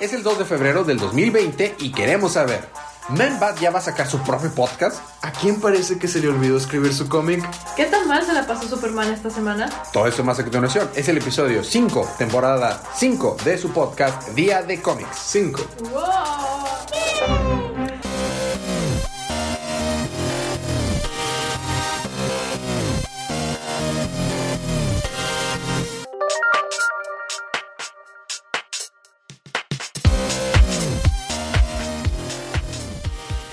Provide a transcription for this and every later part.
Es el 2 de febrero del 2020 y queremos saber, ¿Man-Bat ya va a sacar su propio podcast? ¿A quién parece que se le olvidó escribir su cómic? ¿Qué tan mal se la pasó Superman esta semana? Todo esto más a continuación. Es el episodio 5, temporada 5 de su podcast Día de Cómics. 5. ¡Wow!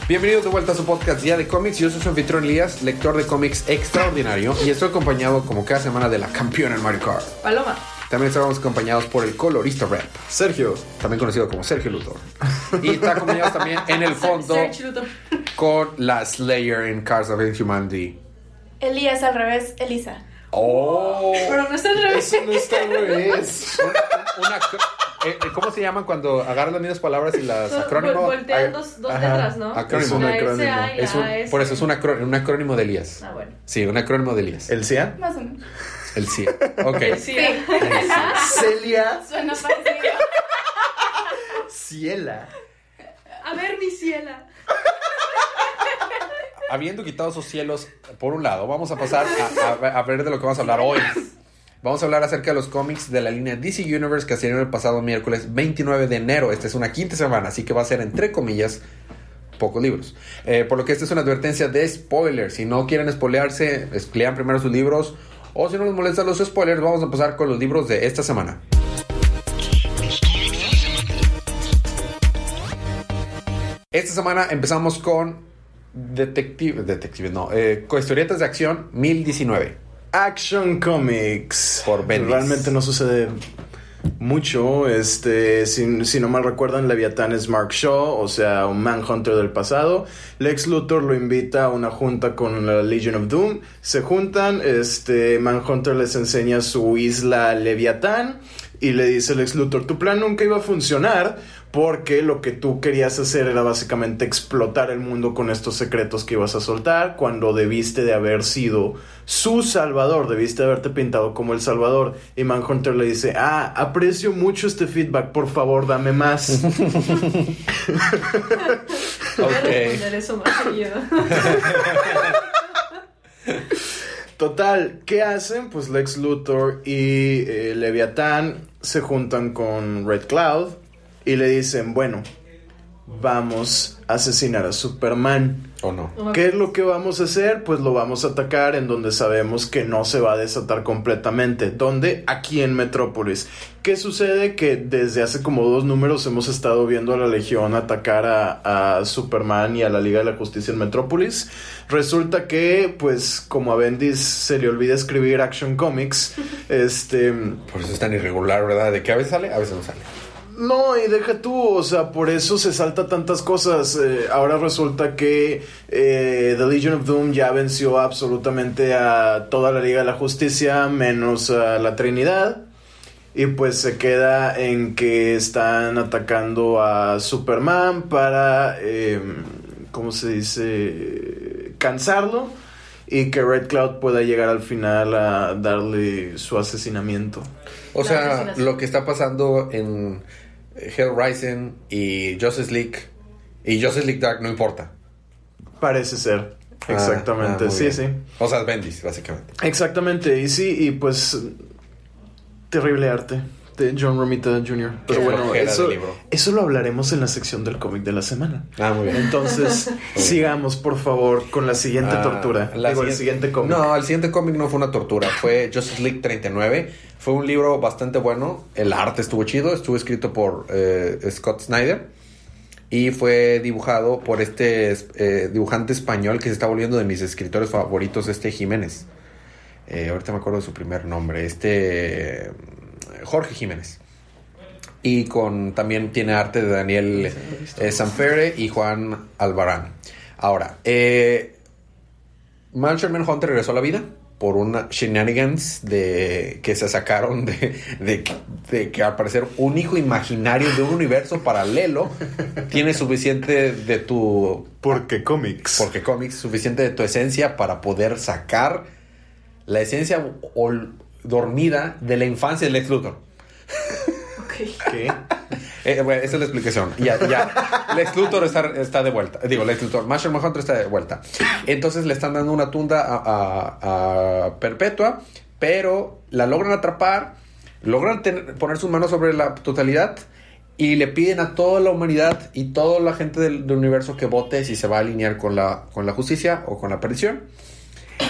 Bienvenidos de vuelta a su podcast Día de Cómics. Yo soy su anfitrión Elías, lector de cómics extraordinario y estoy acompañado como cada semana de la campeona en Mario Kart. Paloma. También estamos acompañados por el colorista rap, Sergio. también conocido como Sergio Luthor. Y está acompañado también en el fondo con la Slayer en Cars of Humanity. Elías al revés, Elisa. ¡Oh! Pero no está al revés. Eso no está al revés. Una, eh, eh, ¿Cómo se llaman cuando agarran las mismas palabras y las acrónimo? Voltean dos, dos Ajá. letras, ¿no? Acrónimo. Es un acrónimo. Es un- la por eso es un, acro- un acrónimo de Elías. Ah, bueno. Sí, un acrónimo de Elías. ¿El Cian? Más o menos. El sí. Ok. Sí. Celia. Suena parecido. Ciela. A ver, mi ciela. Habiendo quitado esos cielos por un lado, vamos a pasar a, ver de lo que vamos a hablar hoy. Vamos a hablar acerca de los cómics de la línea DC Universe que salieron el pasado miércoles 29 de enero. Esta es una quinta semana, así que va a ser entre comillas pocos libros. Eh, por lo que esta es una advertencia de spoilers. Si no quieren spoilearse, lean primero sus libros. O si no les molestan los spoilers, vamos a pasar con los libros de esta semana. Esta semana empezamos con Detective, Detective, no, eh, historietas de acción 1019. Action Comics. Por Bendis. Realmente no sucede mucho. Este, si, si no mal recuerdan, Leviatán es Mark Shaw, o sea, un Manhunter del pasado. Lex Luthor lo invita a una junta con la Legion of Doom. Se juntan, este, Manhunter les enseña su isla Leviatán. Y le dice Lex Luthor, tu plan nunca iba a funcionar porque lo que tú querías hacer era básicamente explotar el mundo con estos secretos que ibas a soltar cuando debiste de haber sido su salvador, debiste de haberte pintado como el salvador. Y Manhunter le dice, ah, aprecio mucho este feedback, por favor, dame más. Voy a responder eso más seguido. Total, ¿qué hacen? Pues Lex Luthor y eh, Leviatán se juntan con Red Cloud y le dicen, bueno, vamos a asesinar a Superman. ¿O no? ¿Qué es lo que vamos a hacer? Pues lo vamos a atacar en donde sabemos que no se va a desatar completamente. ¿Dónde? Aquí en Metrópolis. ¿Qué sucede? Que desde hace como dos números hemos estado viendo a la Legión atacar a, a Superman y a la Liga de la Justicia en Metrópolis. Resulta que, pues, como a Bendis se le olvida escribir Action Comics, este... Por eso es tan irregular, ¿verdad? De que a veces sale, a veces no sale. No, y deja tú, o sea, por eso se salta tantas cosas. Eh, ahora resulta que eh, The Legion of Doom ya venció absolutamente a toda la Liga de la Justicia, menos a la Trinidad. Y pues se queda en que están atacando a Superman para, eh, ¿cómo se dice? Cansarlo. Y que Red Cloud pueda llegar al final a darle su asesinamiento. O sea, lo que está pasando en Hell Rising y Justice League y Justice League Dark no importa. Parece ser. Ah, Exactamente, ah, sí, bien. sí. O sea, Bendis, básicamente. Exactamente, y sí, y pues terrible arte de John Romita Jr. Pero Qué bueno, eso, eso lo hablaremos en la sección del cómic de la semana. Ah, muy bien. Entonces, sigamos por favor con la siguiente Ah, tortura. la Digo, el siguiente cómic. No, el siguiente cómic no fue una tortura, fue Justice League 39. Fue un libro bastante bueno. El arte estuvo chido, estuvo escrito por eh, Scott Snyder. Y fue dibujado por este eh, dibujante español que se está volviendo de mis escritores favoritos, este Jiménez. Eh, ahorita me acuerdo de su primer nombre, este Jorge Jiménez. Y con también tiene arte de Daniel eh, Sanfere y Juan Albarán. Ahora, eh, Martian Manhunter regresó a la vida por una shenanigans de que se sacaron de, de, de que al parecer un hijo imaginario de un universo paralelo tiene suficiente de tu Porque cómics. porque cómics suficiente de tu esencia para poder sacar la esencia ol- dormida de la infancia de Lex Luthor. Ok. ¿Qué? Eh, bueno, esa es la explicación. Ya, ya. Lex Luthor está, está de vuelta. Digo, Lex Luthor. Marshall Manhunter está de vuelta. Entonces le están dando una tunda a, a- a Perpetua, pero la logran atrapar, logran tener- poner sus manos sobre la totalidad y le piden a toda la humanidad y toda la gente del, del universo que vote si se va a alinear con la, con la justicia o con la perdición.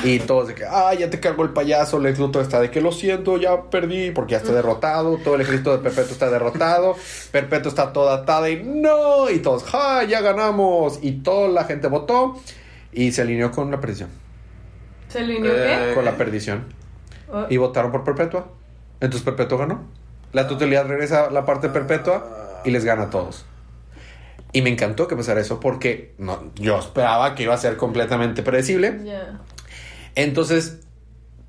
Y todos de que, ah, ya te cargó el payaso, Lex Luthor está de que lo siento, ya perdí, porque ya está derrotado, todo el ejército de Perpetuo está derrotado, Perpetuo está toda atada y no, y todos, ja, ya ganamos, y toda la gente votó y se alineó con la perdición, ¿Se alineó Eh, qué? con la perdición, Oh, y votaron por Perpetua, entonces Perpetua ganó, la totalidad regresa a la parte Perpetua y les gana a todos. Y me encantó que pasara eso porque no, yo esperaba que iba a ser completamente predecible. Ya. Entonces,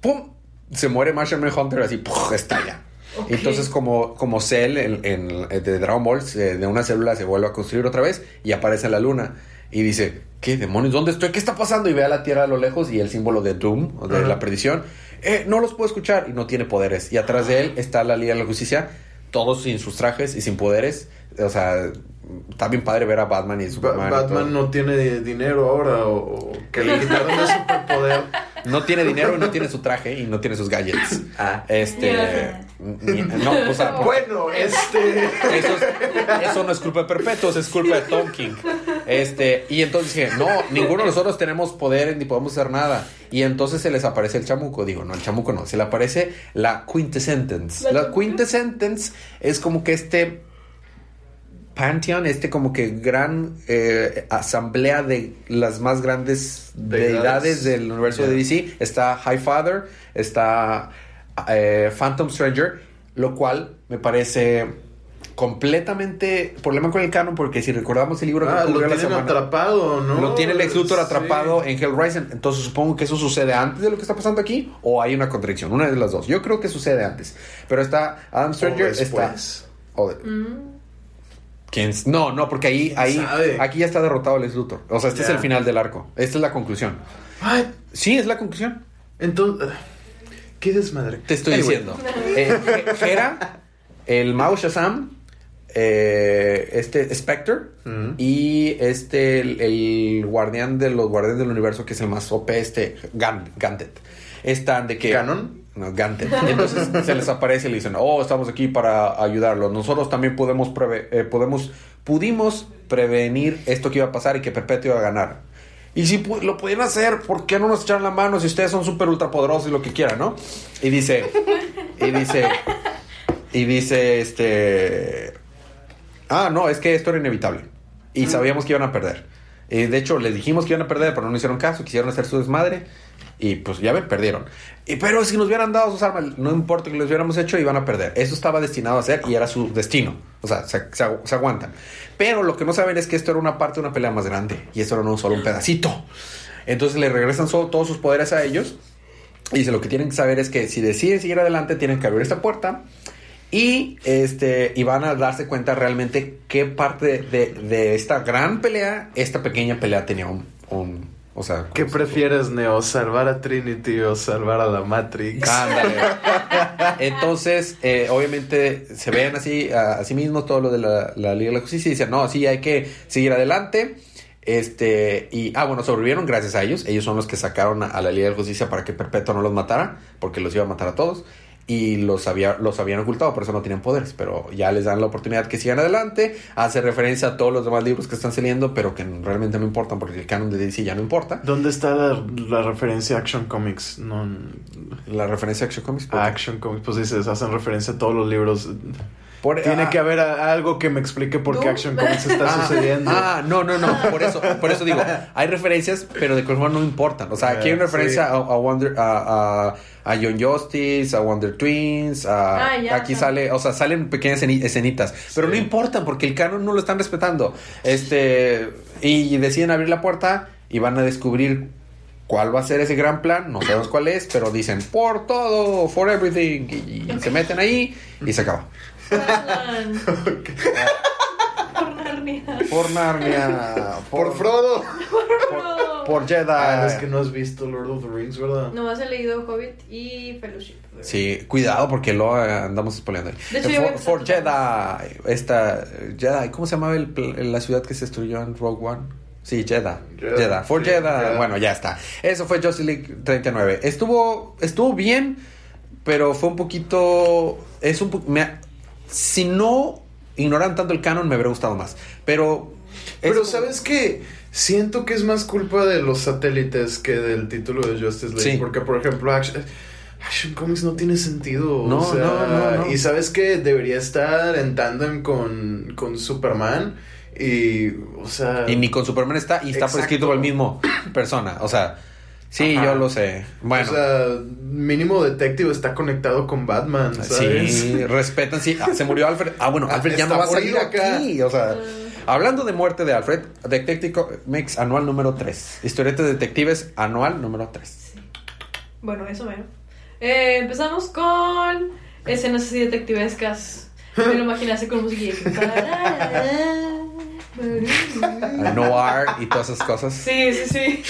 ¡pum! Se muere Marshall Manhunter así, ¡pum! estalla. Ok. Entonces, como, como Cell en, en- de Dragon Ball, se- de una célula se vuelve a construir otra vez y aparece la luna. Y dice, ¿qué demonios? ¿Dónde estoy? ¿Qué está pasando? Y ve a la Tierra a lo lejos y el símbolo de Doom, de la perdición. Eh, no los puedo escuchar y no tiene poderes. Y atrás de él está la Liga de la Justicia, todos sin sus trajes y sin poderes. O sea, está bien padre ver a Batman y Ba- Superman. y todo. Batman no tiene dinero ahora o, o que le quitaron el superpoder. No tiene dinero y no tiene su traje y no tiene sus gadgets. Ah. Este. Ni- no, o sea, Bueno, este. eso, es- eso no es culpa de Perpetuos, es culpa de Tom King. Este, y entonces dije, no, ninguno de nosotros tenemos poder ni podemos hacer nada. Y entonces se les aparece el chamuco. Digo, no, el chamuco no, se le aparece la quintessentence. La quintessentence es como que este pantheon, este como que gran eh, asamblea de las más grandes Deidades. deidades del universo de. DC. Está Highfather, está eh, Phantom Stranger, lo cual me parece completamente problema con el canon porque si recordamos el libro que Ah, lo ocurrió la tienen semana atrapado, ¿no? lo tiene Lex Luthor Sí. atrapado en Hellraiser. Entonces supongo que eso sucede antes de lo que está pasando aquí o hay una contradicción, una de las dos. Yo creo que sucede antes. Pero está Adam Stranger, O está después. o de- Mm. ¿Quién s- No, no, porque ahí, ahí sabe? aquí ya está derrotado Lex Luthor. O sea, este es el final del arco. Esta es la conclusión. Sí, es la conclusión. entonces. ¿Qué desmadre? Te estoy diciendo. Eh, Hera, el Mao Shazam, eh, este Spectre y este el, el guardián de los guardianes del universo que es el más OP, este Gan- Ganthet. Están de que ¿Canon? No. Entonces se les aparece y le dicen, oh, estamos aquí para ayudarlos. Nosotros también podemos, preve- eh, podemos, pudimos prevenir esto que iba a pasar y que Perpetuo iba a ganar. Y si lo pudieran hacer, ¿por qué no nos echan la mano si ustedes son súper ultra poderosos y lo que quieran, no? Y dice, y dice, y dice, este, ah, no, es que esto era inevitable. Y sabíamos que iban a perder. Y de hecho, les dijimos que iban a perder, pero no hicieron caso, quisieron hacer su desmadre. Y pues ya ven, perdieron. Y, pero si nos hubieran dado sus armas, no importa que los hubiéramos hecho, iban a perder. Eso estaba destinado a ser y era su destino. O sea, se, se agu- se aguantan. Pero lo que no saben es que esto era una parte de una pelea más grande. Y esto era no solo un pedacito. Entonces le regresan so- todos sus poderes a ellos. Y dice, lo que tienen que saber es que si deciden seguir adelante, tienen que abrir esta puerta. Y, este, y van a darse cuenta realmente qué parte de, de esta gran pelea, esta pequeña pelea tenía un- o sea, ¿Qué ¿cómo se- prefieres, Neo? ¿Salvar a Trinity o salvar a la Matrix? Ándale. Entonces, eh, obviamente, se ven así a, a sí mismos todo lo de la, la Liga de la Justicia y dicen, no, sí, hay que seguir adelante. Este, y, ah, bueno, sobrevivieron gracias a ellos. Ellos son los que sacaron a, a la Liga de la Justicia para que Perpetuo no los matara, porque los iba a matar a todos. Y los, había, los habían ocultado, por eso no tenían poderes. Pero ya les dan la oportunidad que sigan adelante. Hace referencia a todos los demás libros que están saliendo, pero que realmente no importan, porque el canon de DC ya no importa. ¿Dónde está la, la referencia a Action Comics? No, La referencia a Action Comics. Action Comics, pues dices, hacen referencia a todos los libros. Por- Tiene ah, que haber a- algo que me explique por qué ¿Tú? Action Comics está Ah, sucediendo. Ah, no, no, no. Por eso, por eso digo, hay referencias, pero de color no importan. O sea, aquí hay una Eh, referencia sí. a, a Wonder, a, a, a Young Justice, a Wonder Twins, a, Ah, ya, aquí ajá. sale, o sea, salen pequeñas esceni- escenitas, pero Sí. no importan porque el canon no lo están respetando. Este, y deciden abrir la puerta y van a descubrir cuál va a ser ese gran plan, no sabemos cuál es, pero dicen por todo, for everything, y, y se meten ahí y se acaba. Por Narnia. Por Narnia, Por Frodo. No. por Jedi. Ah, es que no has visto Lord of the Rings, ¿verdad? Nomás he leído Hobbit y Fellowship. Sí, cuidado porque lo andamos spoileando. De hecho, For, Jedi. Esta. Jedi. ¿Cómo se llamaba el la ciudad que se destruyó en Rogue One? Sí, Jeddah. Jeddah, Jeddah. For sí. Jeddah. Bueno, ya está. Eso fue Justice League 39. Estuvo, estuvo bien, pero fue un poquito. Es un po- me ha- Si no ignoran tanto el canon, me habría gustado más. Pero. Pero ¿sabes qué? Siento que es más culpa de los satélites que del título de Justice League. Sí. Porque, por ejemplo, Action, Action Comics no tiene sentido. No, o sea, no, no, no. Y sabes que debería estar en tándem con, con Superman. Y, o sea. Y ni con Superman está y está prescrito por el mismo persona. O sea, sí, Ajá. yo lo sé. Bueno. O sea, mínimo Detective está conectado con Batman, ¿sabes? Sí, respetan, sí. Ah, se murió Alfred. Ah, bueno, Ah, Alfred ya está no va a salir ir acá. aquí. O sea, hablando de muerte de Alfred, Detective Comics anual número 3. Historietas de detectives anual número 3. Bueno, eso veo. Eh, empezamos con escenas así detectivescas. Me lo imaginé así con música. Noir y todas esas cosas. Sí, sí, sí.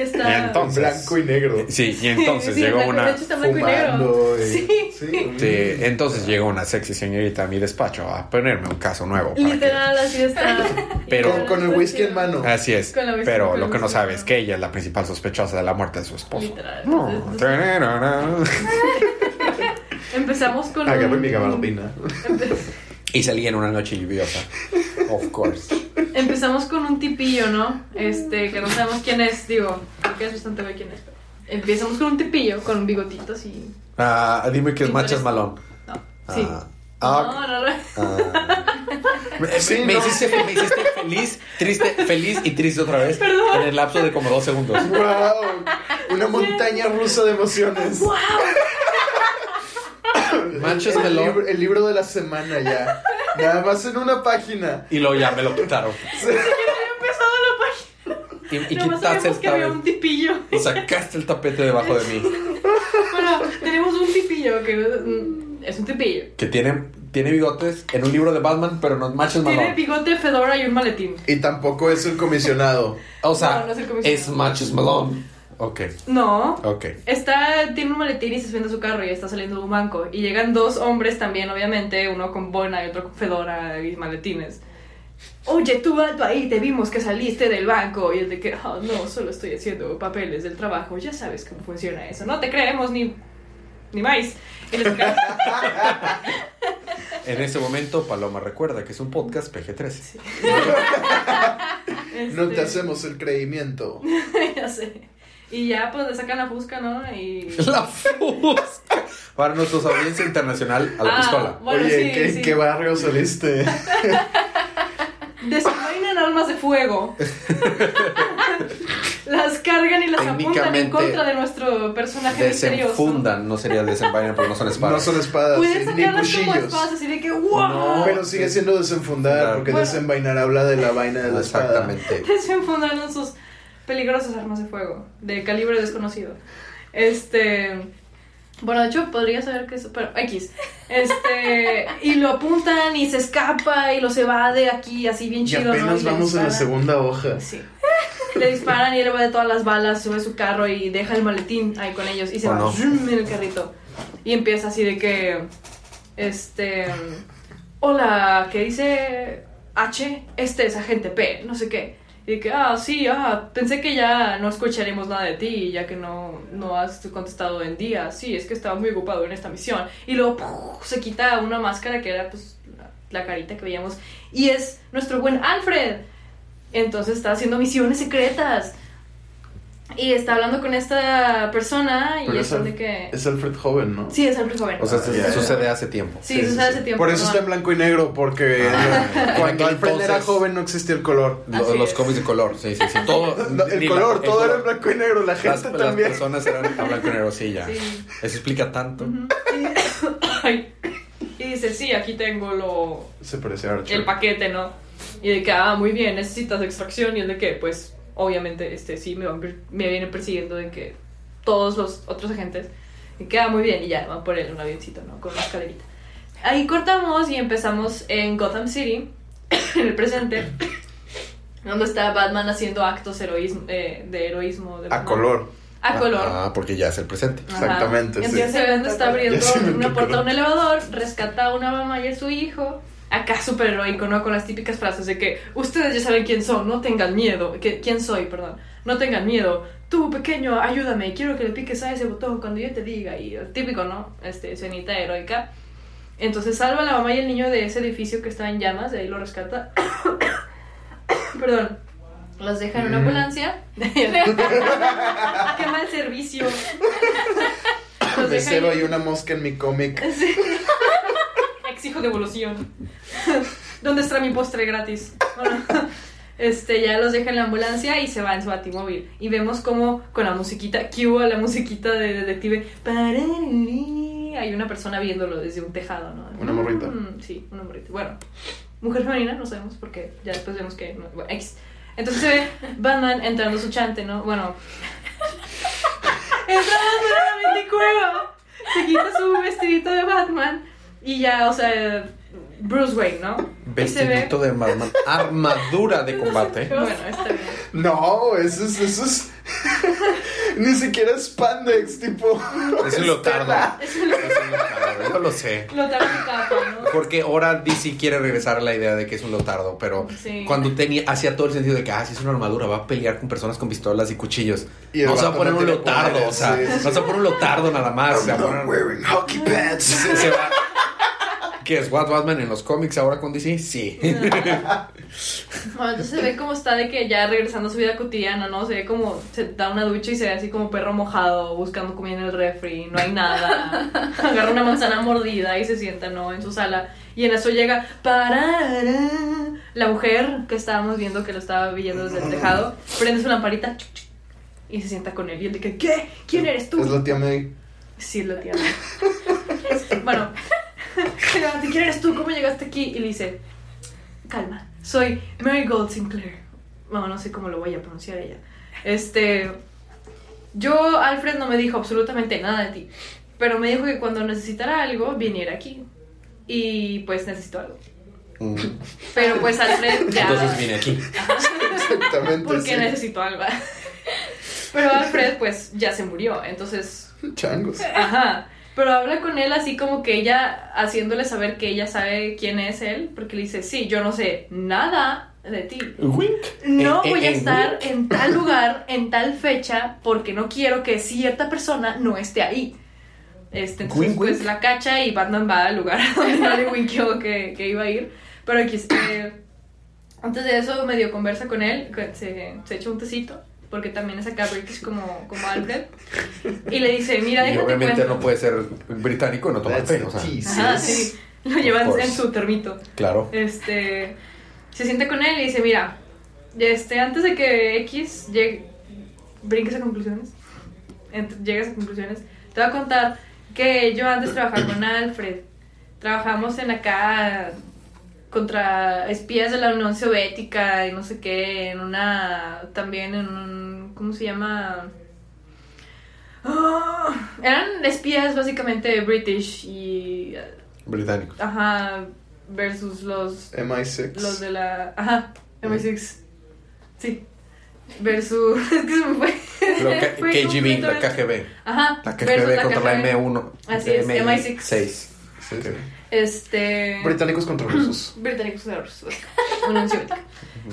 Y está. Y entonces- Blanco y negro. Sí, y entonces Sí, llegó blanco- una. De hecho, está blanco y negro. Fumando y- Sí. sí. Sí, entonces llegó una sexy señorita a mi despacho a ponerme un caso nuevo. para que- Literal, así está. Pero- Con, con el whisky en mano. Así es. Con la whisky- Pero con lo que no sabes es que ella es la principal sospechosa de la muerte de su esposo. Literal. No. Empezamos con. Agarré un- mi gabardina. Y salí en una noche lluviosa. Of course. Empezamos con un tipillo, ¿no? Este, que no sabemos quién es, digo, porque es bastante obvio quién es. pero Empezamos con un tipillo con bigotitos y. Ah, dime que es Machas Malón. No, sí. Ah, ah, No, no, no. ah. Me, Sí, me no. hiciste, me hiciste feliz, triste, feliz y triste otra vez. En el lapso de como dos segundos. ¡Wow! Una montaña rusa de emociones. Manchas el, melón. libro, el libro de la semana ya. Nada más en una página. Y luego ya me lo quitaron. Había empezado la página. Y, y quitaste el que había un tipillo. Y sacaste el tapete debajo de mí. Bueno, tenemos un tipillo que mm, es un tipillo. Que tiene, tiene bigotes en un libro de Batman, pero no es Machas Tiene Malone. bigote, fedora y un maletín. Y tampoco es el comisionado. O sea, No, no es el comisionado. es Malone. Ok, No. ok. Está, tiene un maletín y se subiendo a su carro y está saliendo de un banco. Y llegan dos hombres también, obviamente, uno con boina y otro con fedora y maletines. Oye, tú alto ahí, te vimos que saliste del banco. Y el de que, oh, no, solo estoy haciendo papeles del trabajo. Ya sabes cómo funciona eso. No te creemos ni, ni más. En ese momento, Paloma recuerda que es un podcast PG-13. No te este, hacemos el creimiento. ya sé. Y ya, pues le sacan la fusca, ¿no? Y. La fusca. Para nuestra audiencia internacional, a la Ah, pistola. Bueno, Oye, sí, ¿qué, sí. qué barrio saliste? Desenvainan armas de fuego. las cargan y las apuntan en contra de nuestro personaje misterioso. Desenfundan, no sería desenvainar porque no son No espadas. son espadas, Puedes sí, ni sacarlas como cuchillos. espadas así de que ¡wow! No. Pero sigue siendo desenfundar, Claro. porque Bueno. desenvainar habla de la vaina de la espada. Exactamente. Desenfundaron sus peligrosas armas de fuego de calibre desconocido. Este. Bueno, de hecho, podría saber que es. Pero, X. Este. Y lo apuntan y se escapa y los evade aquí, así bien Y chido, ¿no? apenas Y le vamos en la segunda hoja. Sí. Le disparan y él va de todas las balas, sube a su carro y deja el maletín ahí con ellos y se ¿O va no? en el carrito. Y empieza así de que. Este. Hola, ¿qué dice H? Este es agente P, no sé qué. Y que, ah, sí, ah, pensé que ya no escucharemos nada de ti, ya que no, no has contestado en día. Sí, es que estaba muy ocupado en esta misión. Y luego se quita una máscara que era pues la, la carita que veíamos. Y es nuestro buen Alfred. Entonces está haciendo misiones secretas. Y está hablando con esta persona y es de que... es Alfred Joven, ¿no? Sí, es Alfred joven. O sea, Ah, se- sucede hace tiempo. Sí, Sí, eso sí, se hace sí. tiempo. Por eso perdón. está en blanco y negro, porque Ah, cuando Alfred era entonces- joven no existía el color. Lo- los es. cómics de color, sí, sí, sí. Todo, No, el color, la- todo era color. en blanco y negro, la Las, gente las también. personas eran a blanco y negro, sí, ya. Sí. Eso explica tanto. Ay, y dice, sí, aquí tengo lo, Se parece a Archer. el paquete, ¿no? Y de que, ah, muy bien, necesitas extracción. Y el de que, pues, obviamente, este, sí, me, van me vienen persiguiendo de que todos los otros agentes. Y que, ah, muy bien, y ya, van por él un avioncito, ¿no? Con una escalerita. Ahí cortamos y empezamos en Gotham City, en el presente. donde está Batman haciendo actos heroísmo, eh, de heroísmo. De A Batman. color. A color. Ah, porque ya es el presente. Ajá. Exactamente, sí. Entonces se ve donde está abriendo una puerta a un elevador, rescata a una mamá y a su hijo. Acá súper heroico, ¿no? Con las típicas frases de que ustedes ya saben quién son, no tengan miedo. Que, ¿Quién soy? Perdón. No tengan miedo. Tú, pequeño, ayúdame. Quiero que le piques a ese botón cuando yo te diga. Y el típico, ¿no? Este, escenita heroica. Entonces salva a la mamá y el niño de ese edificio que está en llamas, de ahí lo rescata. Perdón. Los deja en una ambulancia. Qué mal servicio. Los deja Mesero, ahí- hay una mosca en mi cómic. Exijo devolución. ¿Dónde está mi postre gratis? Bueno, este, ya los deja en la ambulancia y se va en su batimóvil. Y vemos como con la musiquita, cue a la musiquita de detective. Hay una persona viéndolo desde un tejado, ¿no? Una morrita. Sí, una morrita. Bueno, mujer femenina, no sabemos porque ya después vemos que. no- bueno, X. Entonces se ve Batman entrando su chante, ¿no? Bueno. entrando nuevamente cueva. Se quita su vestidito de Batman. Y ya, o sea, Bruce Wayne, ¿no? Ve- Vestidito de Batman. Armadura de combate. Bueno, está bien. No, eso es, eso es. Ni siquiera es spandex, tipo. Es un lotardo. Es un Es un lotardo, Yo lo sé. lo tarde de capa, ¿no? Porque ahora DC quiere regresar a la idea de que es un lotardo, pero Sí. cuando tenía hacía todo el sentido de que ah, si es una armadura, va a pelear con personas con pistolas y cuchillos. Y el no se va a poner un lotardo, o sea, sí, sí. no se va a poner un lotardo nada más. se va a I'm poner- not wearing hockey pads. se- se va- ¿Qué es What Batman en los cómics ahora con DC? Sí. Bueno, entonces se ve como está de que ya regresando a su vida cotidiana, ¿no? Se ve como se da una ducha y se ve así como perro mojado, buscando comida en el refri, no hay nada. Agarra una manzana mordida y se sienta, ¿no? En su sala. Y en eso llega parará, la mujer que estábamos viendo que lo estaba viendo desde el tejado, prende su lamparita chuc, chuc, y se sienta con él. Y él de que, ¿qué? ¿Quién eres tú? Es la tía May. Sí, lo tiene. bueno, ¿quién eres tú? ¿Cómo llegaste aquí? Y le dice, calma, soy Mary Gold Sinclair. Bueno, no sé cómo lo voy a pronunciar ella. Este, yo, Alfred no me dijo absolutamente nada de ti, pero me dijo que cuando necesitara algo, viniera aquí. Y pues necesito algo. Mm. Pero pues Alfred ya... Entonces vine aquí. Exactamente. Porque sí. necesito algo. Pero Alfred pues ya se murió, entonces Changos. Ajá. Pero habla con él así como que ella, haciéndole saber que ella sabe quién es él, porque le dice, sí, yo no sé nada de ti. Wink. No Eh, eh, voy a eh, estar wink. en tal lugar, en tal fecha, porque no quiero que cierta persona no esté ahí. Este, entonces, Wink, pues la cacha y Batman va al lugar donde no le winkeó que, que iba a ir. Pero aquí, eh, antes de eso, medio conversa con él, se, se echa un tecito, porque también es acá British como, como Alfred. Y le dice, mira, Y déjate obviamente cuento. no puede ser británico y no té, the o sea, Ajá, sí. Lo llevan en su termito. claro. Este. Se siente con él y dice: Mira, este, antes de que X llegue, brinques a conclusiones, llegues a conclusiones, te voy a contar que yo antes trabajaba con Alfred. Trabajamos en acá contra espías de la Unión Soviética y no sé qué, en una. también en un. ¿Cómo se llama? Ah, eran espías básicamente British y. Británico. Ajá, versus los MI6. los de la. Ajá, MI6. Sí. Versus. Es que se me fue. KGB, la KGB. Ajá. La KGB contra la KGB. M1. Así es, MI6. 6. Sí, sí. Este. Británicos contra rusos. Británicos la Rusia, Unión Soviética.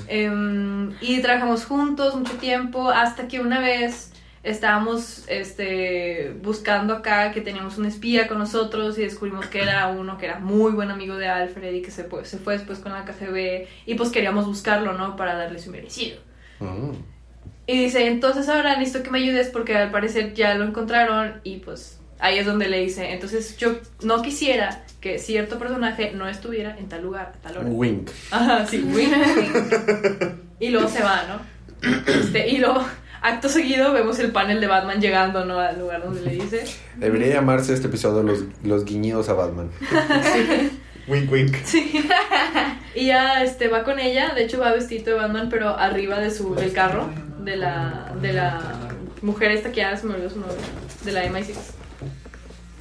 Em, y trabajamos juntos mucho tiempo hasta que una vez estábamos este, buscando acá que teníamos un espía con nosotros y descubrimos que era uno que era muy buen amigo de Alfred y que se, fue- se fue después con la KGB y pues queríamos buscarlo, ¿no? Para darle su merecido. Mm. Y dice, entonces ahora necesito que me ayudes porque al parecer ya lo encontraron y pues ahí es donde le dice, entonces yo no quisiera que cierto personaje no estuviera en tal lugar a tal hora. Wink. Ajá, sí, wink. Y luego se va, ¿no? Este, y luego, acto seguido, vemos el panel de Batman llegando, ¿no? Al lugar donde le dice. Debería llamarse este episodio Los, los guiñidos a Batman. Wink, wink. Y ya este, va con ella, de hecho va vestido de Batman, pero arriba de su, del carro, de la, de la mujer esta que ya se me olvidó su nombre, de la MI6.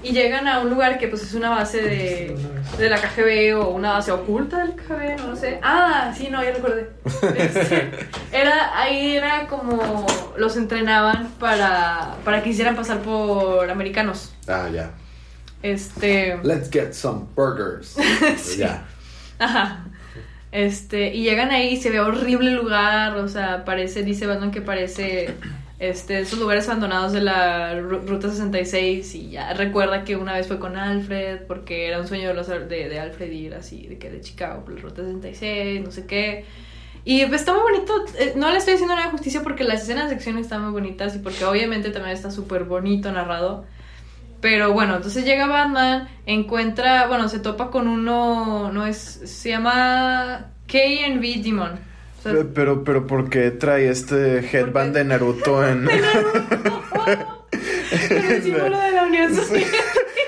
Y llegan a un lugar que pues es una base de, de la KGB o una base oculta del KGB, no lo sé. Ah, sí, no, ya recordé. Este, era, ahí era como los entrenaban para, para que hicieran pasar por americanos. Ah, ya. Este... Let's get some burgers. Sí. Ya. Ajá. Este, y llegan ahí y se ve horrible el lugar, o sea, parece, dice Batman que parece este, esos lugares abandonados de la Ru- Ruta 66 y ya recuerda que una vez fue con Alfred porque era un sueño de, los, de, Alfred ir así, de que de Chicago por la Ruta 66, no sé qué. Y está muy bonito, eh, no le estoy diciendo nada de justicia porque las escenas de acción están muy bonitas y porque obviamente también está súper bonito narrado. Pero bueno, entonces llega Batman, encuentra, bueno, se topa con uno, no es, se llama K&V Demon. Pero, pero, pero, ¿por qué trae este headband de Naruto en...? ¿De Naruto? el símbolo de la Unión Soviética.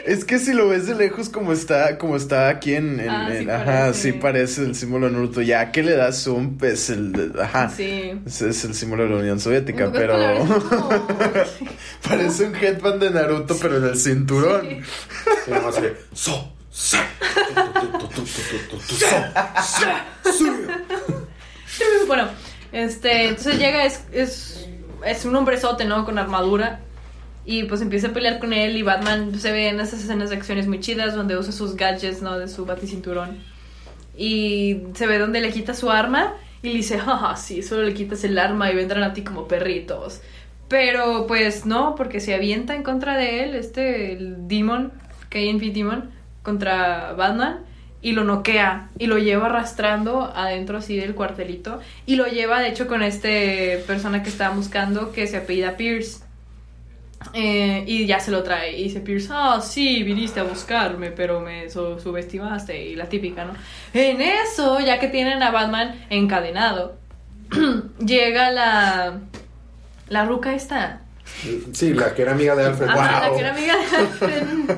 Es que si lo ves de lejos como está, como está aquí en, ah, sí ajá, parece. sí parece el símbolo de Naruto. Ya que le das zoom, es pues, el ajá. Sí. Es, el símbolo de la Unión Soviética, pero parece un headband de Naruto, pero en el cinturón. Sí. más so, so, so, so, so. Bueno, este, entonces llega, es, es, es un hombrezote, ¿no? Con armadura. Y pues empieza a pelear con él y Batman se ve en esas escenas de acciones muy chidas donde usa sus gadgets, ¿no? De su baticinturón. Y se ve donde le quita su arma y le dice, jaja, sí, solo le quitas el arma y vendrán a ti como perritos. Pero pues no, porque se avienta en contra de él, este, el Demon, KNP Demon, contra Batman y lo noquea y lo lleva arrastrando adentro así del cuartelito y lo lleva de hecho con este persona que estaba buscando que se apellida Pierce. Eh, y ya se lo trae y dice Pierce, ah, sí, viniste a buscarme, pero me su- subestimaste y la típica, ¿no? En eso, ya que tienen a Batman encadenado, llega la, la ruca esta, Sí, la que era amiga de Alfred. La wow. que era amiga de Alfred.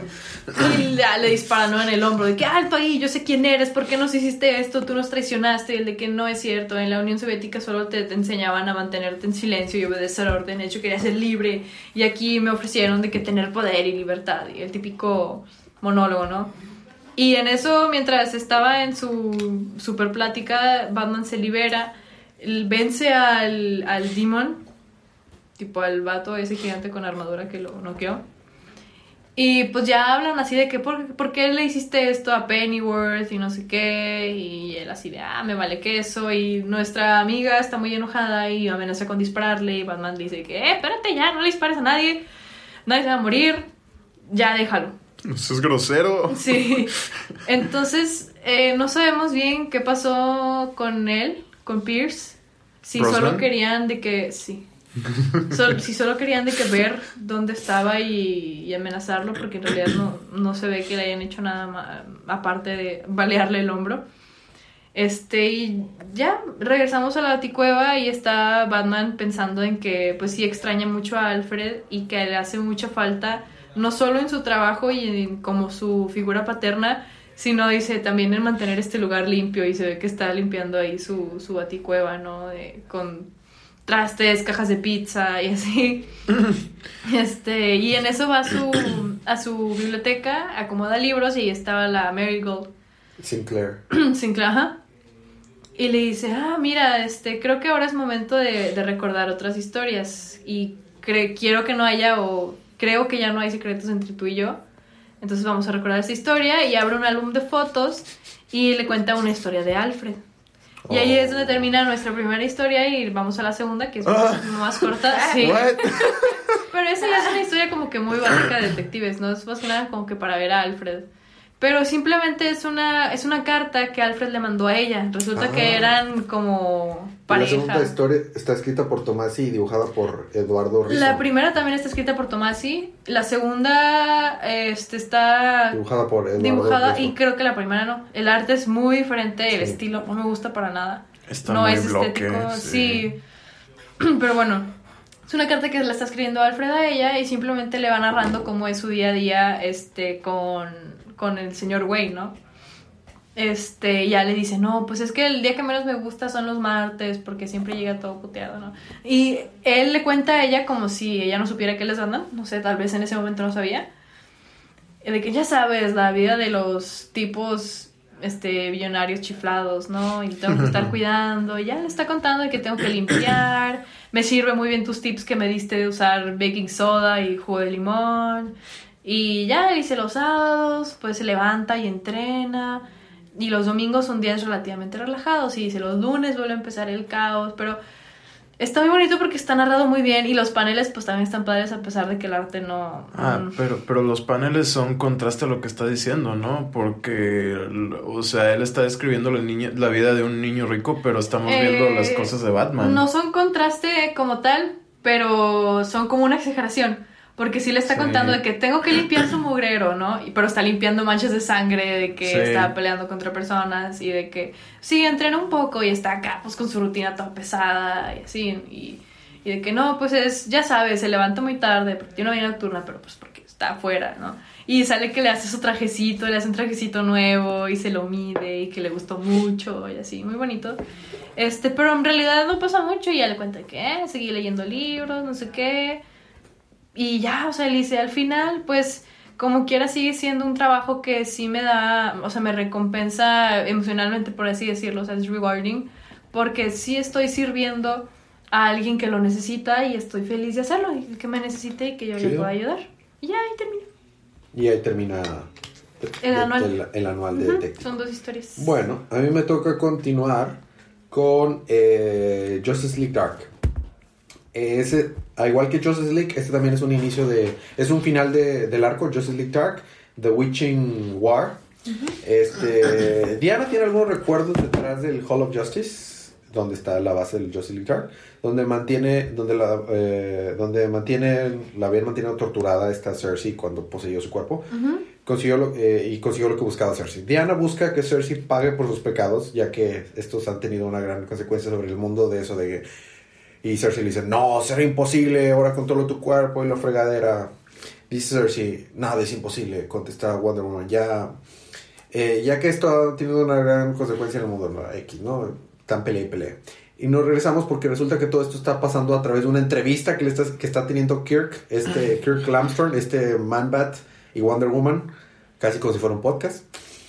Y ya le disparan en el hombro de que alto ahí, yo sé quién eres, ¿por qué nos hiciste esto? Tú nos traicionaste, el de que no es cierto, en la Unión Soviética solo te, enseñaban a mantenerte en silencio y obedecer orden, de hecho quería ser libre y aquí me ofrecieron de que tener poder y libertad y el típico monólogo, ¿no? Y en eso, mientras estaba en su super plática, Batman se libera, vence al, al Demon, tipo al vato ese gigante con armadura que lo noqueó. Y pues ya hablan así de que, ¿por, ¿por qué le hiciste esto a Pennyworth y no sé qué? Y él así de, ah, me vale queso. Y nuestra amiga está muy enojada y amenaza con dispararle. Y Batman dice que, eh, espérate ya, no le dispares a nadie. Nadie se va a morir. Ya déjalo. Eso es grosero. Sí. Entonces, eh, no sabemos bien qué pasó con él, con Pierce. Si ¿Brosnan? solo querían de que. Sí. Sol- si solo querían de que ver dónde estaba y, y amenazarlo, porque en realidad no, no se ve que le hayan hecho nada ma- aparte de balearle el hombro. Este, y ya regresamos a la baticueva y está Batman pensando en que, pues sí, extraña mucho a Alfred y que le hace mucha falta, no solo en su trabajo y en- como su figura paterna, sino dice también en mantener este lugar limpio y se ve que está limpiando ahí su, su baticueva, ¿no? De- con trastes, cajas de pizza y así. Este, y en eso va a su, a su biblioteca, acomoda libros y estaba la Marigold. Sinclair. Sinclair, ajá. Y le dice, ah, mira, este, creo que ahora es momento de, de recordar otras historias. Y cre- quiero que no haya, o creo que ya no hay secretos entre tú y yo. Entonces vamos a recordar esa historia y abre un álbum de fotos y le cuenta una historia de Alfred. Y ahí es donde termina nuestra primera historia y vamos a la segunda, que es más, más corta. Sí. What? Pero esa ya es una historia como que muy básica de detectives, ¿no? Es más que nada como que para ver a Alfred. Pero simplemente es una, es una carta que Alfred le mandó a ella. Resulta Ah. que eran como La segunda pareja. historia está escrita por Tomasi y dibujada por Eduardo Rizzo. La primera también está escrita por Tomasi. La segunda este, está Dibujada por Eduardo dibujada Rizzo. y creo que la primera no. El arte es muy diferente, el Sí. estilo no me gusta para nada. Está no muy es bloque, estético, sí. sí. Pero bueno, es una carta que le está escribiendo Alfred a ella y simplemente le va narrando cómo es su día a día este, con, con el señor Wayne, ¿no? Este, ya le dice, no, pues es que el día que menos me gusta son los martes porque siempre llega todo puteado, ¿no? Y él le cuenta a ella como si ella no supiera que él es Batman, no sé, tal vez en ese momento no sabía. de que ya sabes, la vida de los tipos este billonarios chiflados, ¿no? Y tengo que estar cuidando. Y ya le está contando de que tengo que limpiar. Me sirve muy bien tus tips que me diste de usar baking soda y jugo de limón. Y ya hice los sábados, pues se levanta y entrena. Y los domingos son días relativamente relajados. Y dice, los lunes vuelve a empezar el caos. Pero está muy bonito porque está narrado muy bien. Y los paneles, pues también están padres a pesar de que el arte no. Ah, no- pero, pero los paneles son contraste a lo que está diciendo, ¿no? Porque, o sea, él está describiendo la, niña, la vida de un niño rico, pero estamos viendo Eh, las cosas de Batman. No son contraste como tal, pero son como una exageración. Porque sí le está Sí. contando de que tengo que limpiar su mugrero, ¿no? Y- Pero está limpiando manchas de sangre, de que Sí. está peleando contra personas y de que sí, entrena un poco y está acá pues con su rutina toda pesada y así. Y, y de que no, pues es, ya sabes, se levanta muy tarde porque tiene una vida nocturna, pero pues porque está afuera, ¿no? Y sale que le hace su trajecito, le hace un trajecito nuevo y se lo mide y que le gustó mucho y así, muy bonito. Este, pero en realidad no pasa mucho y ya le cuenta que eh, seguí leyendo libros, no sé qué. Y ya, o sea, él dice, al final, pues, como quiera sigue siendo un trabajo que sí me da, o sea, me recompensa emocionalmente, por así decirlo, o sea, es rewarding, porque sí estoy sirviendo a alguien que lo necesita y estoy feliz de hacerlo, y que me necesite y que yo le pueda ayudar. Y ya, ahí termina. Y ahí termina El anual. el, el anual de Detective. Son dos historias. Bueno, a mí me toca continuar con eh, Justice League Dark. Ese, al igual que Justice League, este también es un inicio de. Es un final de- del arco, Justice League Dark, The Witching War. Este, Diana tiene algunos recuerdos detrás del Hall of Justice, donde está la base del Justice League Dark, donde mantiene, donde la, eh, donde mantiene, la habían mantenido torturada esta Cersei cuando poseyó su cuerpo consiguió lo, eh, y consiguió lo que buscaba Cersei. Diana busca que Cersei pague por sus pecados, ya que estos han tenido una gran consecuencia sobre el mundo de eso de que... Y Cersei le dice, no, será imposible, ahora controlo tu cuerpo y la fregadera. Dice Cersei, nada es imposible, contesta Wonder Woman, ya... eh, ya que esto ha tenido una gran consecuencia en el mundo, no, X, ¿no? Tan pelea y pelea. Y nos regresamos porque resulta que todo esto está pasando a través de una entrevista que, le está, que está teniendo Kirk, este Kirk Lamstorn, este Man-Bat y Wonder Woman, casi como si fuera un podcast.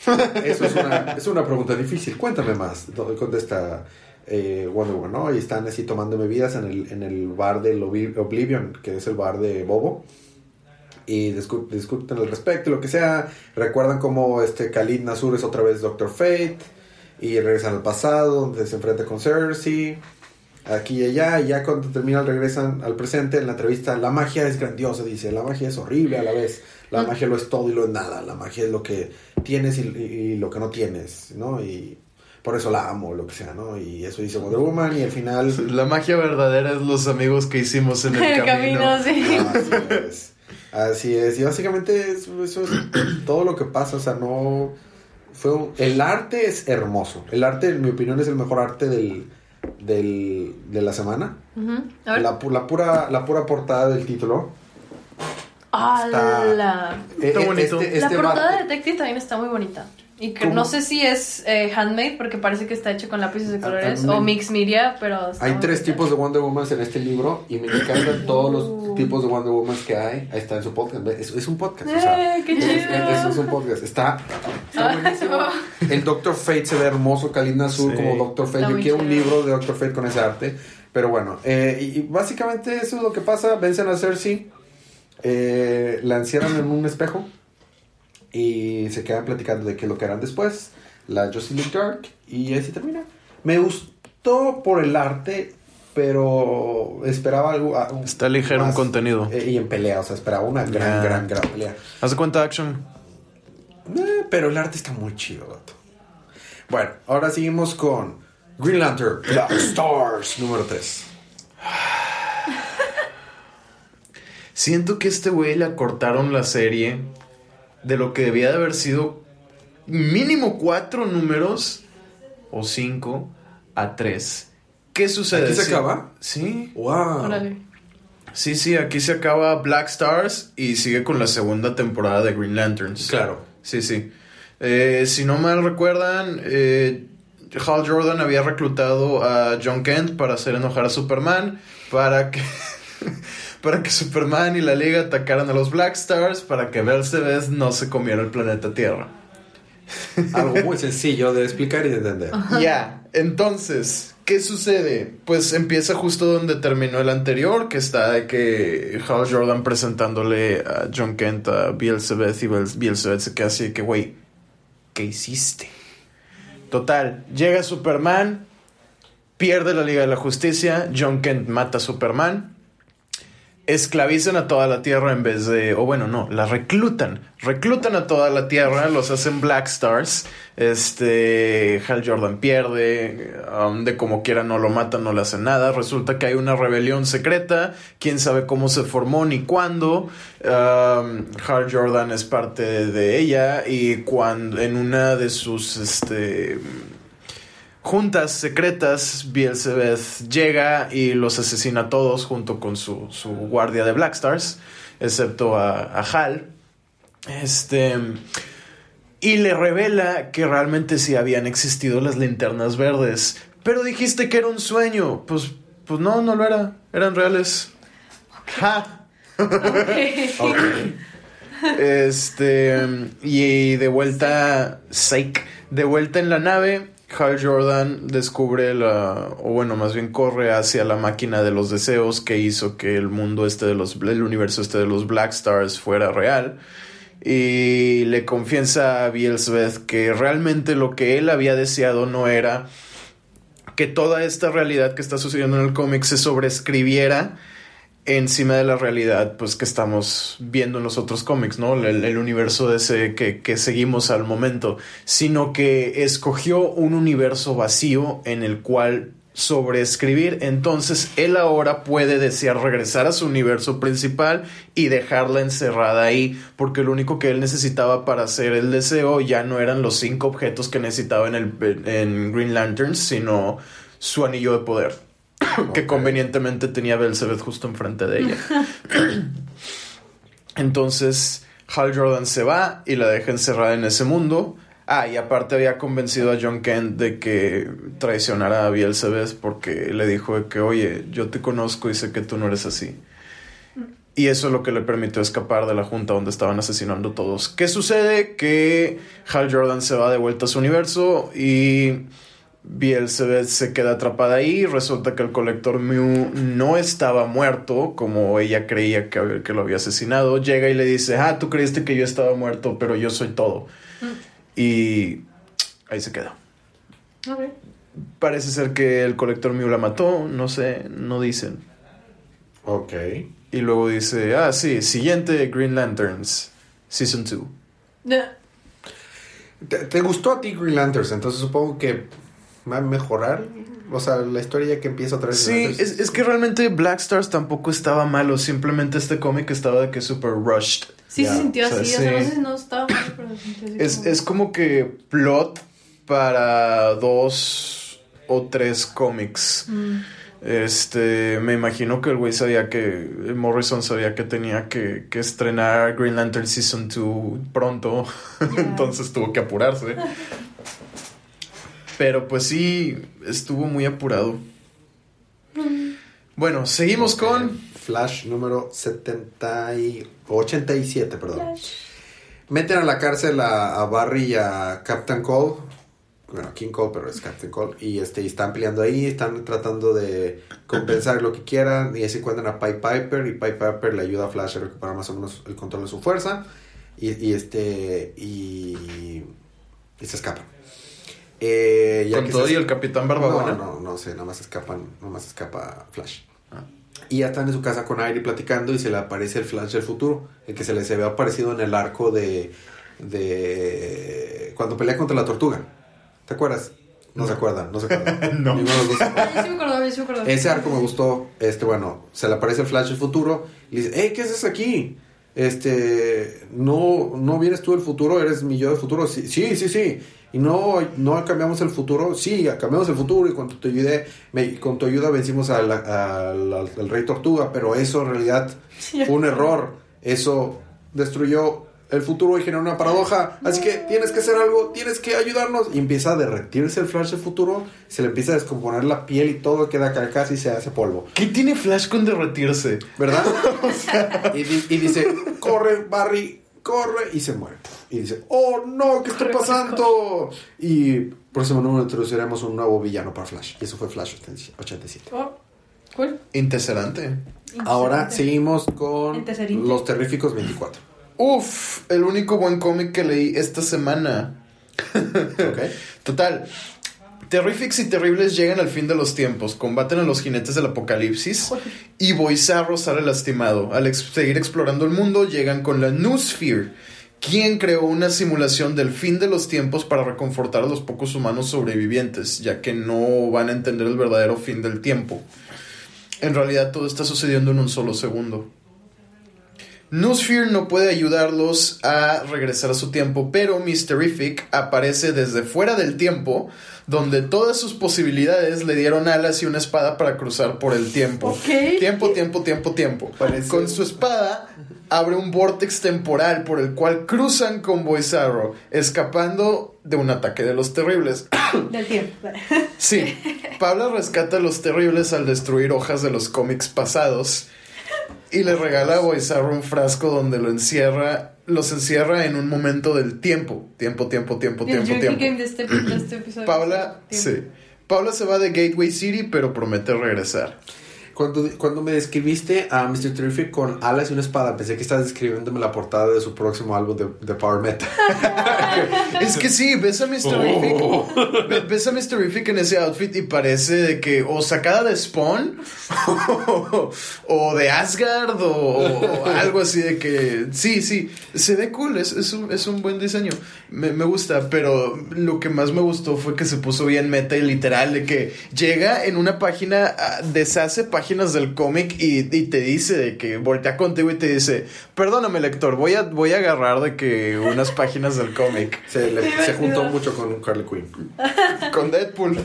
Eso es una, es una pregunta difícil. Cuéntame más. Contesta eh, Wonder Woman, ¿no? Y están así tomando bebidas en el, en el bar del Oblivion, que es el bar de Bobo. Y discu- discuten al respecto, lo que sea. Recuerdan cómo este Khalid Nasur es otra vez Doctor Fate. Y regresan al pasado, donde se enfrenta con Cersei. Aquí y allá, y ya cuando terminan regresan al presente en la entrevista. La magia es grandiosa, dice. La magia es horrible a la vez. La Mm. magia lo es todo y lo es nada. La magia es lo que tienes y, y- y lo que no tienes, ¿no? Y por eso la amo, lo que sea, ¿no? Y eso dice Wonder Woman y al final... La magia verdadera es los amigos que hicimos en el, El camino. camino, sí. Así es. Así es. Y básicamente eso, eso es todo lo que pasa. O sea, no. Fue un- el arte es hermoso. El arte, en mi opinión, es el mejor arte del, del, de la semana. A ver. La, pu- la pura, la pura portada del título. ¡Hala! Está Eh, eh, bonito. La este portada vato- de Detective también está muy bonita. Y que ¿Cómo? no sé si es eh, handmade porque parece que está hecho con lápices de A- colores o mix media, pero Hay tres tipos de Wonder Woman en este libro y me encantan todos los Uh. tipos de Wonder Woman que hay. Ahí está en su podcast. Es, es un podcast. o sea, ¡Eh, qué es, chido! es- es un podcast. Está, está Ah. buenísimo. El Doctor Fate se ve hermoso. Kalina Azul Sí. como Doctor Fate. Está Yo quiero un libro de Doctor Fate con ese arte. Pero bueno, eh, y, y básicamente eso es lo que pasa. Vencen a Cersei. eh, la encierran en un espejo. Y se quedan platicando de qué es lo que harán después. La League Dark. Y ahí se termina. Me gustó por el arte. Pero esperaba algo. ah, un- Está ligero un contenido. eh, y en pelea, o sea, esperaba una gran, Ya. gran, gran pelea. Haz de cuenta action. Eh, pero el arte está muy chido, gato. Bueno, ahora seguimos con Green Lantern, Black Stars, número 3. Siento que este güey le acortaron la serie de lo que debía de haber sido mínimo cuatro números o cinco a tres. ¿Qué sucede? ¿Aquí se Sí- acaba? Sí. ¡Wow! Órale. Sí, sí, aquí se acaba Black Stars y sigue con la segunda temporada de Green Lanterns. Claro. Sí, sí. Eh, si no mal recuerdan, eh, Hal Jordan había reclutado a John Kent para hacer enojar a Superman, para que... para que Superman y la Liga atacaran a los Black Stars para que Belzebeth no se comiera el planeta Tierra. Algo muy sencillo de explicar y de entender. Ya, entonces, ¿qué sucede? Pues empieza justo donde terminó el anterior, que está de que Hal Jordan presentándole a John Kent a Beelzebeth y Bel- Beelzebeth se queda así de que, güey, ¿qué hiciste? Total, llega Superman, pierde la Liga de la Justicia, John Kent mata a Superman, esclavizan a toda la Tierra en vez de, o bueno, no, la reclutan, reclutan a toda la Tierra, los hacen Black Stars, este, Hal Jordan pierde, um, de como quiera no lo matan, no le hacen nada, resulta que hay una rebelión secreta, quién sabe cómo se formó ni cuándo, um, Hal Jordan es parte de ella y cuando en una de sus, este, juntas secretas, Beelzebeth llega y los asesina a todos junto con su, su guardia de Black Stars, excepto a, a Hal. Este. Y le revela que realmente sí habían existido las linternas verdes. Pero dijiste que era un sueño. Pues, pues no, no lo era. Eran reales. Ja. Ok. Este. Y de vuelta. Sake. De vuelta en la nave. Hal Jordan descubre la. O bueno, más bien corre hacia la máquina de los deseos que hizo que el mundo este de los. El universo este de los Black Stars fuera real. Y le confiesa a Beelzebeth que realmente lo que él había deseado no era que toda esta realidad que está sucediendo en el cómic se sobreescribiera encima de la realidad pues que estamos viendo en los otros cómics, ¿no? El, el universo ese que, que seguimos al momento, sino que escogió un universo vacío en el cual sobreescribir, entonces él ahora puede desear regresar a su universo principal y dejarla encerrada ahí, porque lo único que él necesitaba para hacer el deseo ya no eran los cinco objetos que necesitaba en, el, en Green Lanterns, sino su anillo de poder que convenientemente tenía Belzebeth justo enfrente de ella. Entonces, Hal Jordan se va y la deja encerrada en ese mundo. Ah, y aparte había convencido a John Kent de que traicionara a Beelzebeth porque le dijo de que, oye, yo te conozco y sé que tú no eres así. Y eso es lo que le permitió escapar de la junta donde estaban asesinando a todos. ¿Qué sucede? Que Hal Jordan se va de vuelta a su universo y Beelzebeth se queda atrapada ahí. Resulta que el colector Mew no estaba muerto, como ella creía que, que lo había asesinado. Llega y le dice, ah, tú creíste que yo estaba muerto, pero yo soy todo. Y ahí se queda. Parece ser que el colector Mew la mató, no sé, no dicen. Ok. Y luego dice, ah, sí, siguiente Green Lanterns, Season 2. No. ¿Te, te gustó a ti Green Lanterns? Entonces supongo que va a mejorar. O sea, la historia ya que empieza otra vez. Sí, es, es que realmente Black Stars tampoco estaba malo, simplemente este cómic estaba de que super rushed. Sí se sintió o sea, así, o sea, no sí. sé si no estaba mal, pero se sintió así. Es, como- es como que plot para dos o tres cómics. Mm. Este, me imagino que el güey sabía que, Morrison sabía que tenía que, que estrenar Green Lantern Season 2 pronto, entonces tuvo que apurarse. Pero pues sí, estuvo muy apurado. Bueno, seguimos con... Flash número 70 y 87, perdón. Meten a la cárcel a, a Barry y a Captain Cole. Bueno, King Cole, pero es Captain Cole. Y este, y están peleando ahí, están tratando de compensar lo que quieran. Y así encuentran a Pipe Piper. Y Pipe Piper le ayuda a Flash a recuperar más o menos el control de su fuerza. Y, y este. Y. Y se escapan. Eh, ya Con que todo se- y el Capitán Barbabuena. no, no, no sé, nada más escapan, nada más escapa Flash. Ah. Y ya están en su casa con Airi platicando y se le aparece el Flash del futuro, el que se les había aparecido en el arco de, de cuando pelea contra la tortuga. ¿Te acuerdas? No, se acuerdan, no se acuerdan. No. Ese arco me gustó. Este, bueno, se le aparece el Flash del futuro y le dice, hey, ¿qué haces aquí? Este, no, no vienes tú del futuro, eres mi yo del futuro. Sí, sí, sí, sí. Y no, no cambiamos el futuro. Sí, cambiamos el futuro y con tu ayuda, me- con tu ayuda vencimos al, al- al rey tortuga, pero eso en realidad Sí. fue un error. Eso destruyó el futuro hoy genera una paradoja, así que tienes que hacer algo, tienes que ayudarnos. Y empieza a derretirse el Flash del futuro, se le empieza a descomponer la piel y todo queda ca- casi se hace polvo. ¿Qué tiene Flash con derretirse? ¿Verdad? y, di- y dice, corre, Barry, corre, y se muere. Y dice, oh no, ¿qué está Corre, corre, pasando? Y próximo número introduciremos un nuevo villano para Flash. Y eso fue Flash 87. Oh, cool. Interesante. Ahora seguimos con. Los Terríficos 24. Uf, el único buen cómic que leí esta semana. ¿Ok? Total. Terrifics y Terribles llegan al fin de los tiempos, combaten a los jinetes del apocalipsis y Boizarro sale lastimado. Al seguir explorando el mundo, llegan con la Noosphere, quien creó una simulación del fin de los tiempos para reconfortar a los pocos humanos sobrevivientes, ya que no van a entender el verdadero fin del tiempo. En realidad todo está sucediendo en un solo segundo. Noosphere no puede ayudarlos a regresar a su tiempo, pero Mysterific aparece desde fuera del tiempo, donde todas sus posibilidades le dieron alas y una espada para cruzar por el tiempo. Tiempo, tiempo, tiempo, tiempo. Parece- Con su espada abre un vortex temporal por el cual cruzan con Boizarro, escapando de un ataque de los terribles. Del tiempo. Sí, Pablo rescata a los terribles al destruir hojas de los cómics pasados y le regala a Boizarro un frasco donde lo encierra, los encierra en un momento del tiempo. Tiempo, tiempo, tiempo, tiempo, drinking tiempo. game de este, de este episodio. Paula, Tiempo. sí. Paula se va de Gateway City, pero promete regresar. Cuando, cuando me describiste a Mr. Terrific con alas y una espada, pensé que estabas describiéndome la portada de su próximo álbum de, de Power Metal. Es que sí, ves a Mysterific. ve- Ves a Mysterific en ese outfit y parece de que o sacada de Spawn o, o de Asgard o, o algo así de que sí, sí, se ve cool, es, es, un, es un buen diseño. Me, me gusta, pero lo que más me gustó fue que se puso bien meta y literal de que llega en una página, ah, deshace páginas del cómic y, y te dice de que voltea contigo y te dice, perdóname lector, voy a, voy a agarrar de que unas páginas del cómic. Se, le- se juntó mucho con Harley Quinn. Con Deadpool.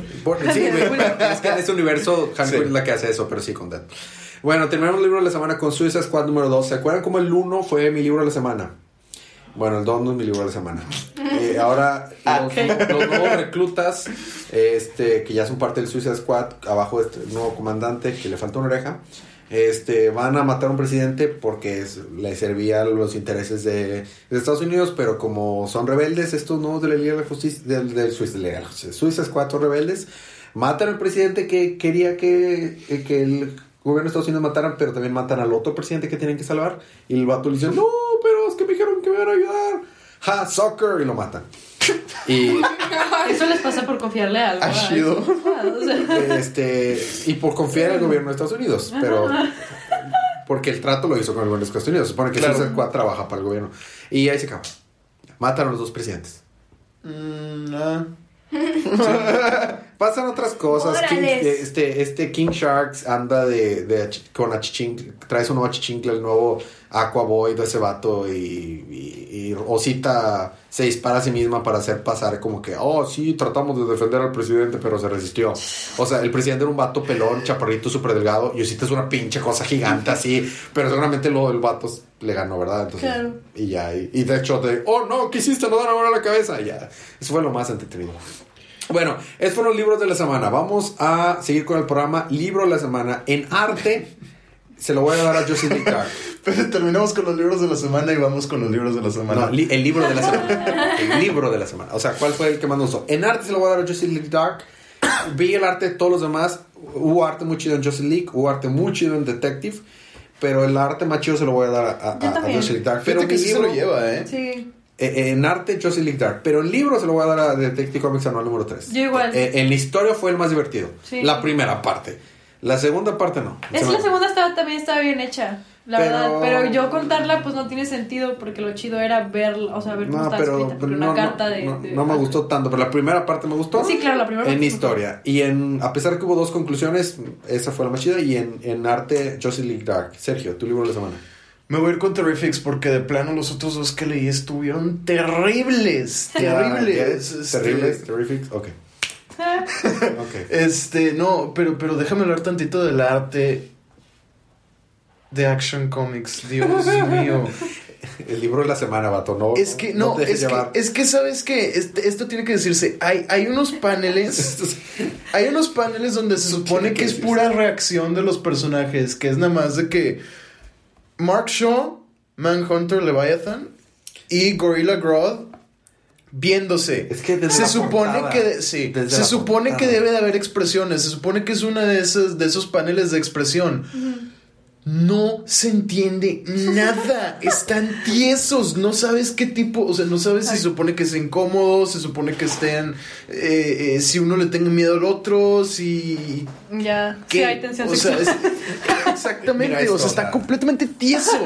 Sí, es que en este universo Harley Sí. Quinn es la que hace eso, pero sí con Deadpool. Bueno, terminamos el libro de la semana con Suicide Squad número 2. ¿Se acuerdan cómo el 1 fue mi libro de la semana? Bueno, el 2 no es mi libro de la semana. Eh, ahora, los, los nuevos reclutas, este, que ya son parte del Suicide Squad, abajo de este nuevo comandante que le falta una oreja, este, van a matar a un presidente porque es- le servía los intereses de, de Estados Unidos, pero como son rebeldes, estos nuevos de la Liga de la Justicia, del, del Suicide Squad son rebeldes, matan al presidente que quería que, eh, que el gobierno de Estados Unidos mataran, pero también matan al otro presidente que tienen que salvar. Y el vato le dice, no, pero es que me dijeron que me iban a ayudar. Ja, soccer, y lo matan. Y Eso les pasa por confiarle algo. Ah, a- chido. O sea, este y por confiar en el gobierno de Estados Unidos, pero porque el trato lo hizo con el gobierno de Estados Unidos. Se supone que Claro. Trabaja para el gobierno. Y ahí se acaba. Matan a los dos presidentes. Mm, ah. Pasan otras cosas. King- Órales. este, este King Sharks anda de, de con achichincle, trae su nuevo achichincle, el nuevo Aquaboy de ese vato y, y, y Osita se dispara a sí misma para hacer pasar como que, oh, sí, tratamos de defender al presidente, pero se resistió. O sea, el presidente era un vato pelón, chaparrito, súper delgado y Osita es una pinche cosa gigante así, pero seguramente lo el vato le ganó, ¿verdad? Entonces, Claro. y ya, y, y de hecho, de, oh, no, ¿qué hiciste? No dan ahora la cabeza, y ya. Eso fue lo más entretenido. Bueno, estos fueron los libros de la semana. Vamos a seguir con el programa Libro de la Semana. En arte, se lo voy a dar a Joseph Lictar. Pero terminamos con los libros de la semana y vamos con los libros de la semana. No, li- el libro de la semana. El libro de la semana. O sea, ¿cuál fue el que más me gustó? En arte se lo voy a dar a League Dark. Vi el arte de todos los demás. Hubo arte muy chido en Joseph League. Hubo arte muy chido en Detective. Pero el arte más chido se lo voy a dar a, a, a Dark. Fíjate Pero que mi sí se libro- lo lleva, ¿eh? sí. Eh, en arte, Joseph League Dark. Pero en libro se lo voy a dar a Detective Comics Anual número 3. Yo igual. en la historia fue el más divertido. Sí. La primera parte. La segunda parte no. Es Se me- la segunda estaba, también estaba bien hecha, la Pero- verdad. Pero yo contarla, pues no tiene sentido, porque lo chido era ver, o sea, ver cómo No, estaba pero, escrita. pero porque no, una no, carta de. no, de- no me gustó tanto, pero la primera parte me gustó. Sí, claro, la primera En historia. Y en, a pesar que hubo dos conclusiones, esa fue la más chida. Y en, en arte, Josie League Dark. Sergio, tu libro de la semana. Me voy a ir con Terrifics porque de plano los otros dos que leí estuvieron terribles. Terribles. Ya, este, Terribles, terrific. Ok. ok. Este, no, pero, pero déjame hablar tantito del arte de Action Comics. Dios mío. El libro de la semana, vato. No, Es que no, es, que, es que sabes que este- esto tiene que decirse. Hay, hay unos paneles. hay unos paneles donde se supone que que es decirse. pura reacción de los personajes. Que es nada más de que Mark Shaw, Manhunter Leviathan y Gorilla Grodd viéndose. Es que desde se la supone portada, que de- sí, desde se supone portada. que debe de haber expresiones. Se supone que es una de esas de esos paneles de expresión. No se entiende nada. Están tiesos. No sabes qué tipo. O sea, no sabes si se supone que estén cómodos. Se supone que estén. eh, eh, si uno le tenga miedo al otro. Si. Ya. ¿qué? Sí, hay tensión o sea, es- exactamente. Mira o sea, está completamente tieso.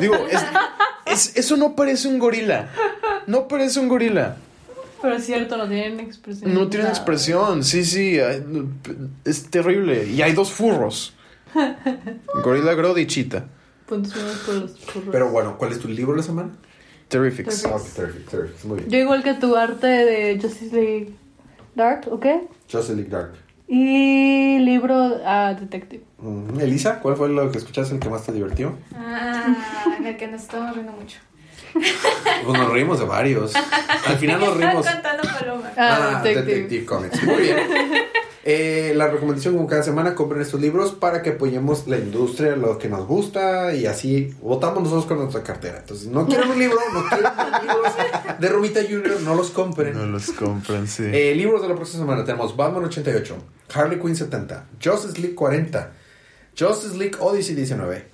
Digo, es- es- eso no parece un gorila. No parece un gorila. Pero es cierto, no tienen expresión. No tienen Nada. expresión, sí, sí, es terrible. Y hay dos furros. Gorilla Grodd y Cheetah. Puntos menos por los furros. Pero bueno, ¿cuál es tu libro de la semana? Terrifics. Terrifics. Ok, terrific, terrific. Muy bien. Yo igual que tu arte de Justice League Dark, ¿ok? Justice League Dark. Y libro a Detective. Mm, Elisa, ¿cuál fue lo que escuchaste el que más te divirtió? Ah, en el que nos estamos riendo mucho. Pues nos reímos de varios. Al final nos Estaba reímos. contando Paloma. Ah, Ah, Detective. Detective Comics. Muy bien. Eh, la recomendación como cada semana, compren estos libros para que apoyemos la industria, lo que nos gusta y así votamos nosotros con nuestra cartera. Entonces, no quieren un libro, no quieren libros de Romita Junior, no los compren. los compran, sí. Eh, libros de la próxima semana tenemos Batman 88, Harley Quinn 70, Justice League 40, Justice League Odyssey 19.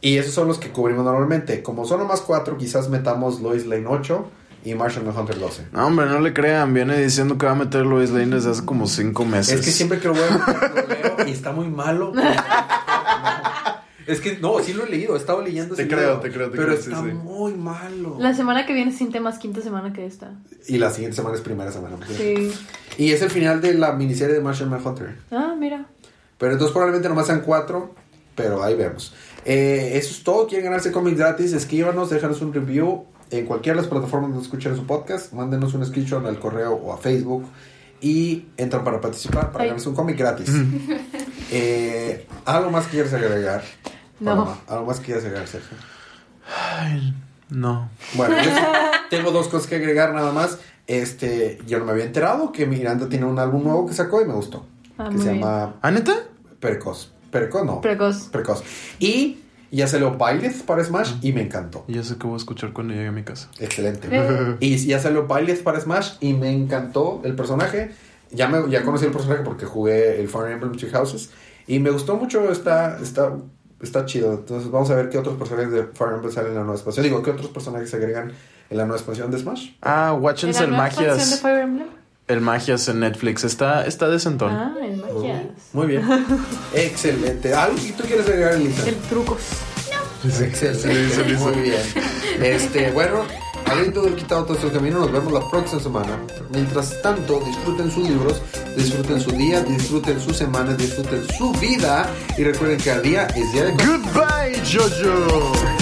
Y esos son los que cubrimos normalmente. Como son nomás cuatro, quizás metamos Lois Lane 8 y Martian Manhunter 12. no, hombre, no le crean. Viene diciendo que va a meter Lois Lane desde hace como cinco meses. Es que siempre que lo voy a meter, lo leo y está muy malo. Es que no, sí lo he leído, he estado leyendo Te creo, te creo, te pero creo, sí, está sí. muy malo. La semana que viene sin temas, quinta semana que esta. Y la siguiente semana es primera semana. Sí. Y es el final de la miniserie de Martian Manhunter. Ah, mira. Pero entonces probablemente nomás sean cuatro, pero ahí vemos. Eh, eso es todo. Quieren ganarse cómics gratis, escríbanos, déjanos un review en cualquiera de las plataformas donde escuchen su podcast. Mándenos un screenshot al correo o a Facebook y entran para participar, para ganarse un cómic gratis. Eh, ¿Algo más que quieres agregar? No. Paloma? ¿Algo más que quieres agregar, Sergio? Ay, no. Bueno, yo tengo dos cosas que agregar nada más. Este, yo no me había enterado que Miranda tiene un álbum nuevo que sacó y me gustó. Ah, que se bien. llama ¿Ah, neta? Percos. Percos no. Precoz. Precoz. Y ya salió Byleth para Smash y me encantó. Ya sé que voy a escuchar cuando llegue a mi casa. Excelente. Eh. Y ya salió Byleth para Smash y me encantó el personaje. Ya, me, ya conocí el personaje porque jugué el Fire Emblem Three Houses. Y me gustó mucho, está, está, está chido. Entonces vamos a ver qué otros personajes de Fire Emblem salen en la nueva expansión. Digo, qué otros personajes se agregan en la nueva expansión de Smash. Ah, watchense ¿En el la nueva expansión de Magias. El Magias en Netflix. Está, está decentón. Ah, el magias. Muy bien. Excelente. ¿Algo que tú quieres agregar, Elisa? El trucos. Excelente. Muy bien. Este, bueno, del quitado todo el camino. Nos vemos la próxima semana. Mientras tanto, disfruten sus libros, disfruten su día, disfruten su semana, disfruten su vida. Y recuerden que cada día es día de Goodbye, Jojo.